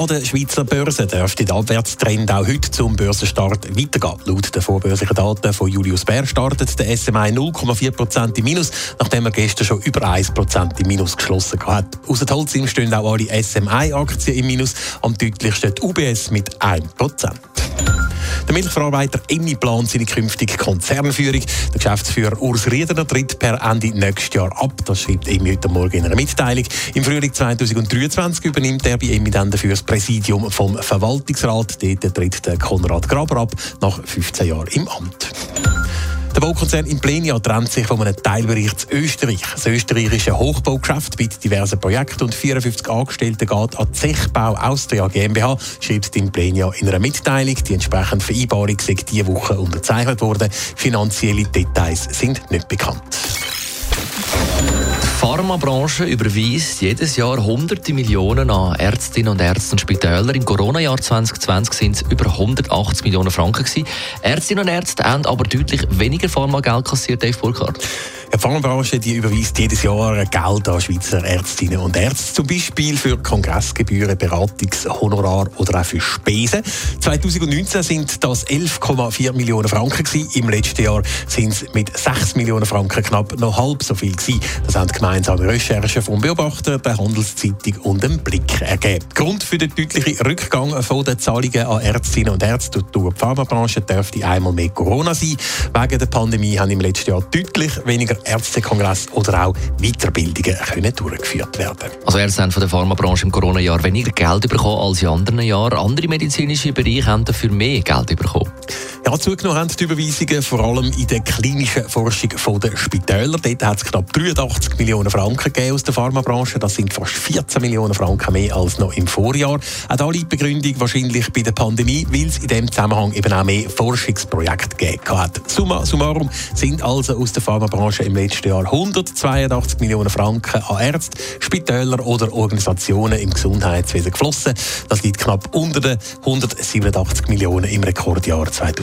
An der Schweizer Börse dürfte der Abwärtstrend auch heute zum Börsenstart weitergehen. Laut den vorbörslichen Daten von Julius Bär startet der SMI 0,4% im Minus, nachdem er gestern schon über 1% im Minus geschlossen hat. Außer Holzim stehen auch alle SMI-Aktien im Minus, am deutlichsten die UBS mit 1%. Der Milchverarbeiter Emmi plant seine künftige Konzernführung. Der Geschäftsführer Urs Riederer tritt per Ende nächstes Jahr ab. Das schreibt Emmi heute Morgen in einer Mitteilung. Im Frühling 2023 übernimmt er bei Emmi dann dafür das Präsidium vom Verwaltungsrat. Dort tritt Konrad Graber ab, nach 15 Jahren im Amt. Der Baukonzern Implenia trennt sich von einem Teilbereich zu Österreich. Das österreichische Hochbaugeschäft mit diversen Projekten und 54 Angestellten geht an Zechbau Austria GmbH, schreibt Implenia in einer Mitteilung. Die entsprechende Vereinbarung sei diese Woche unterzeichnet worden. Finanzielle Details sind nicht bekannt. Pharmabranche überweist jedes Jahr hunderte Millionen an Ärztinnen und Ärzte und Spitäler. Im Corona-Jahr 2020 sind es über 180 Millionen Franken gewesen. Ärztinnen und Ärzte haben aber deutlich weniger Pharmageld kassiert, Dave Burkhardt. Die Pharmabranche die überweist jedes Jahr Geld an Schweizer Ärztinnen und Ärzte, zum Beispiel für Kongressgebühren, Beratungshonorar oder auch für Spesen. 2019 sind das 11,4 Millionen Franken gewesen. Im letzten Jahr sind es mit 6 Millionen Franken knapp noch halb so viel gewesen. Das haben gemeinsame Recherchen vom Beobachter, der Handelszeitung und dem Blick ergeben. Grund für den deutlichen Rückgang von den Zahlungen an Ärztinnen und Ärzte durch die Pharmabranche dürfte einmal mehr Corona sein. Wegen der Pandemie haben im letzten Jahr deutlich weniger Ärztekongress oder auch Weiterbildungen können durchgeführt werden. Also Ärzte haben von der Pharmabranche im Corona-Jahr weniger Geld bekommen als in anderen Jahren. Andere medizinische Bereiche haben dafür mehr Geld bekommen. Ja, zugenommen haben die Überweisungen vor allem in der klinischen Forschung der Spitäler. Dort hat es knapp 83 Millionen Franken aus der Pharmabranche. Das sind fast 14 Millionen Franken mehr als noch im Vorjahr. Auch da liegt die Begründung wahrscheinlich bei der Pandemie, weil es in diesem Zusammenhang eben auch mehr Forschungsprojekte gegeben hat. Summa summarum sind also aus der Pharmabranche im letzten Jahr 182 Millionen Franken an Ärzte, Spitäler oder Organisationen im Gesundheitswesen geflossen. Das liegt knapp unter den 187 Millionen im Rekordjahr